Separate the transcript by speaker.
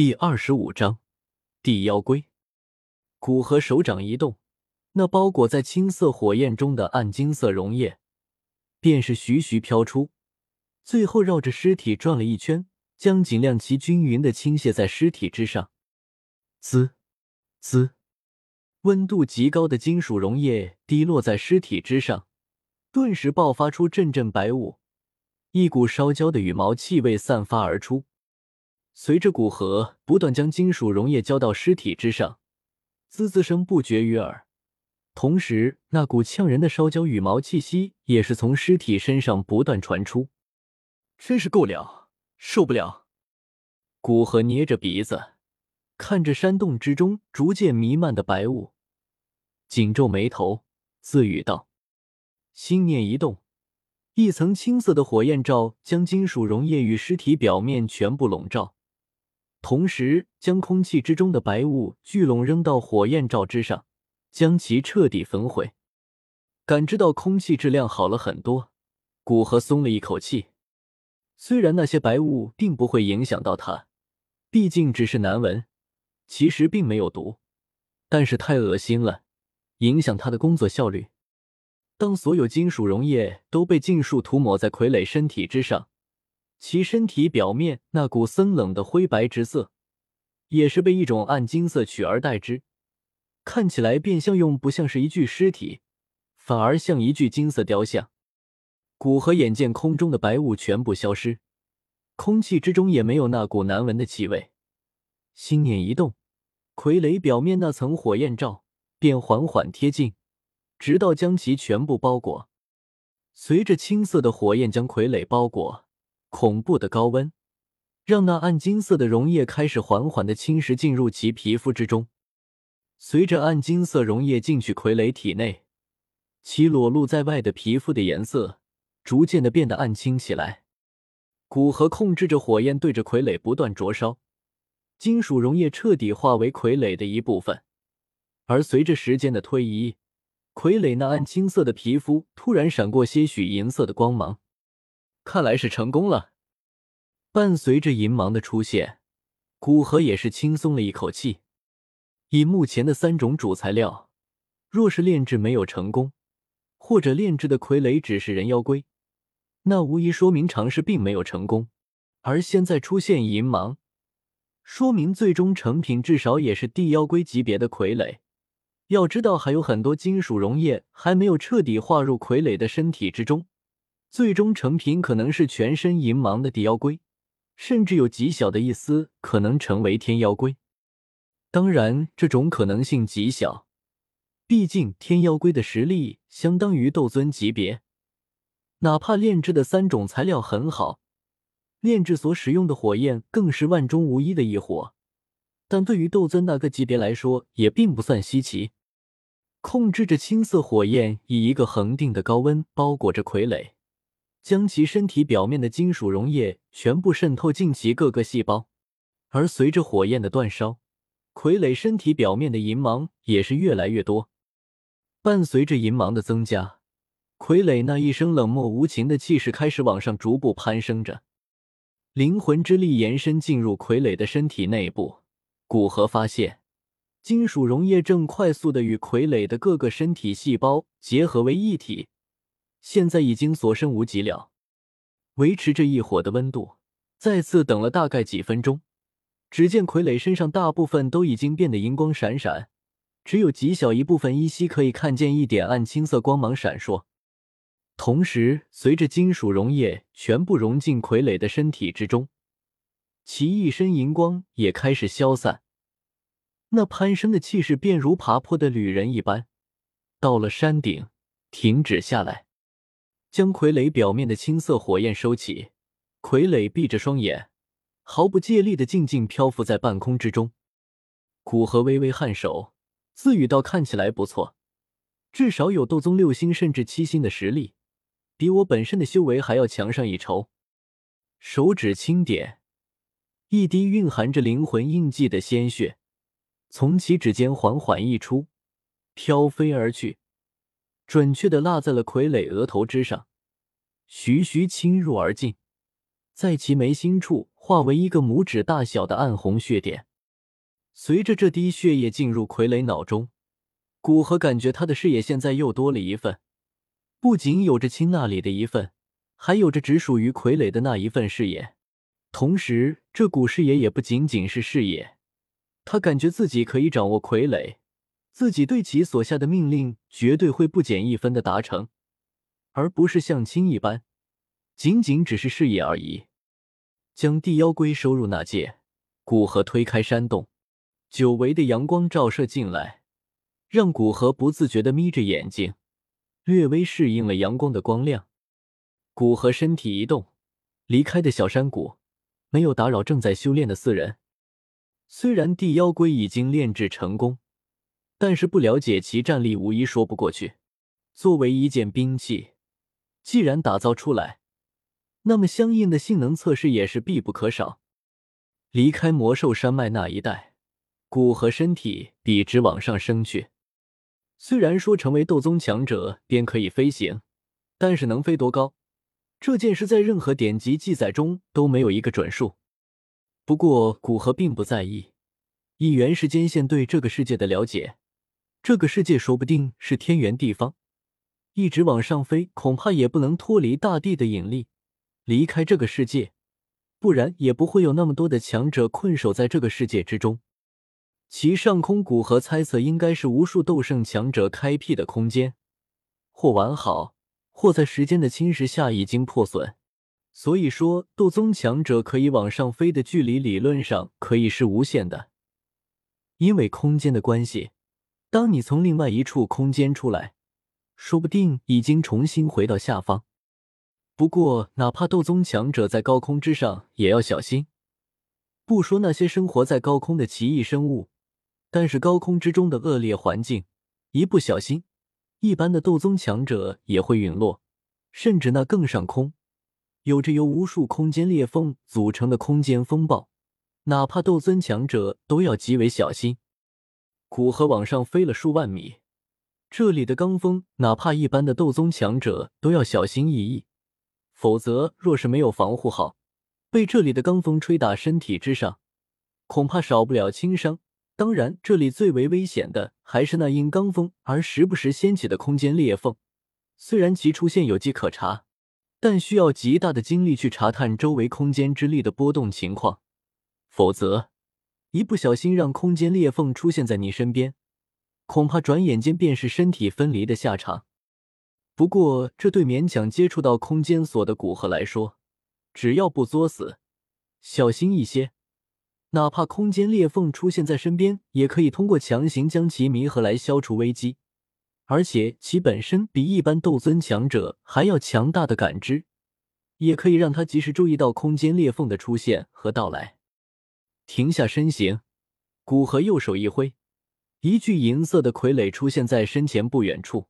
Speaker 1: 第二十五章地妖龟。古河手掌一动，那包裹在青色火焰中的暗金色溶液，便是徐徐飘出，最后绕着尸体转了一圈，将尽量其均匀的倾泻在尸体之上。滋，滋，温度极高的金属溶液滴落在尸体之上，顿时爆发出阵阵白雾，一股烧焦的羽毛气味散发而出。随着古河不断将金属溶液浇到尸体之上，滋滋声不绝于耳。同时，那股呛人的烧焦羽毛气息也是从尸体身上不断传出。
Speaker 2: 真是够了，受不了！
Speaker 1: 古河捏着鼻子，看着山洞之中逐渐弥漫的白雾，紧皱眉头，自语道：“心念一动，一层青色的火焰罩将金属溶液与尸体表面全部笼罩。”同时，将空气之中的白雾聚拢扔到火焰罩之上，将其彻底焚毁。感知到空气质量好了很多，古河松了一口气。虽然那些白雾并不会影响到他，毕竟只是难闻，其实并没有毒，但是太恶心了，影响他的工作效率。当所有金属溶液都被尽数涂抹在傀儡身体之上。其身体表面那股森冷的灰白之色，也是被一种暗金色取而代之，看起来便像用不像是一具尸体，反而像一具金色雕像。古河眼见空中的白雾全部消失，空气之中也没有那股难闻的气味，心念一动，傀儡表面那层火焰罩便缓缓贴近，直到将其全部包裹。随着青色的火焰将傀儡包裹。恐怖的高温，让那暗金色的溶液开始缓缓的侵蚀进入其皮肤之中。随着暗金色溶液进去傀儡体内，其裸露在外的皮肤的颜色逐渐的变得暗青起来。古河控制着火焰，对着傀儡不断灼烧，金属溶液彻底化为傀儡的一部分。而随着时间的推移，傀儡那暗青色的皮肤突然闪过些许银色的光芒。看来是成功了。伴随着银芒的出现，古河也是轻松了一口气。以目前的三种主材料，若是炼制没有成功，或者炼制的傀儡只是人妖龟，那无疑说明尝试并没有成功。而现在出现银芒，说明最终成品至少也是地妖龟级别的傀儡。要知道，还有很多金属溶液还没有彻底化入傀儡的身体之中。最终成品可能是全身银芒的地妖龟，甚至有极小的一丝可能成为天妖龟。当然，这种可能性极小，毕竟天妖龟的实力相当于斗尊级别。哪怕炼制的三种材料很好，炼制所使用的火焰更是万中无一的一火，但对于斗尊那个级别来说，也并不算稀奇。控制着青色火焰，以一个恒定的高温包裹着傀儡。将其身体表面的金属溶液全部渗透进其各个细胞，而随着火焰的煅烧，傀儡身体表面的银芒也是越来越多。伴随着银芒的增加，傀儡那一声冷漠无情的气势开始往上逐步攀升着。灵魂之力延伸进入傀儡的身体内部，古河发现金属溶液正快速的与傀儡的各个身体细胞结合为一体。现在已经所剩无几了，维持着一火的温度，再次等了大概几分钟，只见傀儡身上大部分都已经变得银光闪闪，只有极小一部分依稀可以看见一点暗青色光芒闪烁。同时，随着金属溶液全部融进傀儡的身体之中，其一身银光也开始消散，那攀升的气势便如爬坡的旅人一般，到了山顶，停止下来。将傀儡表面的青色火焰收起，傀儡闭着双眼，毫不借力的静静漂浮在半空之中。古河微微颔首，自语道：“看起来不错，至少有斗宗六星甚至七星的实力，比我本身的修为还要强上一筹。”手指轻点，一滴蕴含着灵魂印记的鲜血从其指尖缓缓溢出，飘飞而去。准确的落在了傀儡额头之上，徐徐侵入而进，在其眉心处。化为一个拇指大小的暗红血点。随着这滴血液进入傀儡脑中，古河感觉他的视野现在又多了一份，不仅有着亲那里的一份，还有着只属于傀儡的那一份视野。同时，这股视野也不仅仅是视野，他感觉自己可以掌握傀儡，自己对其所下的命令绝对会不减一分的达成，而不是像亲一般，仅仅只是事业而已。将地妖龟收入那界，古河推开山洞，久违的阳光照射进来，让古河不自觉的眯着眼睛，略微适应了阳光的光亮。古河身体一动，离开的小山谷。没有打扰正在修炼的四人。虽然地妖龟已经炼制成功，但是不了解其战力，无疑说不过去。作为一件兵器，既然打造出来，那么相应的性能测试也是必不可少。离开魔兽山脉那一带，骨和身体笔直往上升去。虽然说成为斗宗强者便可以飞行，但是能飞多高？这件事在任何典籍记载中都没有一个准数。不过古河并不在意，以原时间线对这个世界的了解，这个世界说不定是天圆地方，一直往上飞，恐怕也不能脱离大地的引力，离开这个世界，不然也不会有那么多的强者困守在这个世界之中。其上空，古河猜测应该是无数斗圣强者开辟的空间，或完好。或在时间的侵蚀下已经破损，所以说斗宗强者可以往上飞的距离理论上可以是无限的。因为空间的关系，当你从另外一处空间出来，说不定已经重新回到下方。不过，哪怕斗宗强者在高空之上也要小心。不说那些生活在高空的奇异生物，但是高空之中的恶劣环境，一不小心。一般的斗宗强者也会陨落，甚至那更上空，有着由无数空间裂缝组成的空间风暴，哪怕斗尊强者都要极为小心。古河往上飞了数万米，这里的罡风，哪怕一般的斗宗强者都要小心翼翼，否则若是没有防护好，被这里的罡风吹打身体之上，恐怕少不了轻伤。当然，这里最为危险的还是那因罡风而时不时掀起的空间裂缝。虽然其出现有迹可查，但需要极大的精力去查探周围空间之力的波动情况，否则一不小心让空间裂缝出现在你身边，恐怕转眼间便是身体分离的下场。不过，这对勉强接触到空间锁的古河来说，只要不作死，小心一些。哪怕空间裂缝出现在身边，也可以通过强行将其弥合来消除危机。而且其本身比一般斗尊强者还要强大的感知，也可以让他及时注意到空间裂缝的出现和到来。停下身形，古河右手一挥，一具银色的傀儡出现在身前不远处。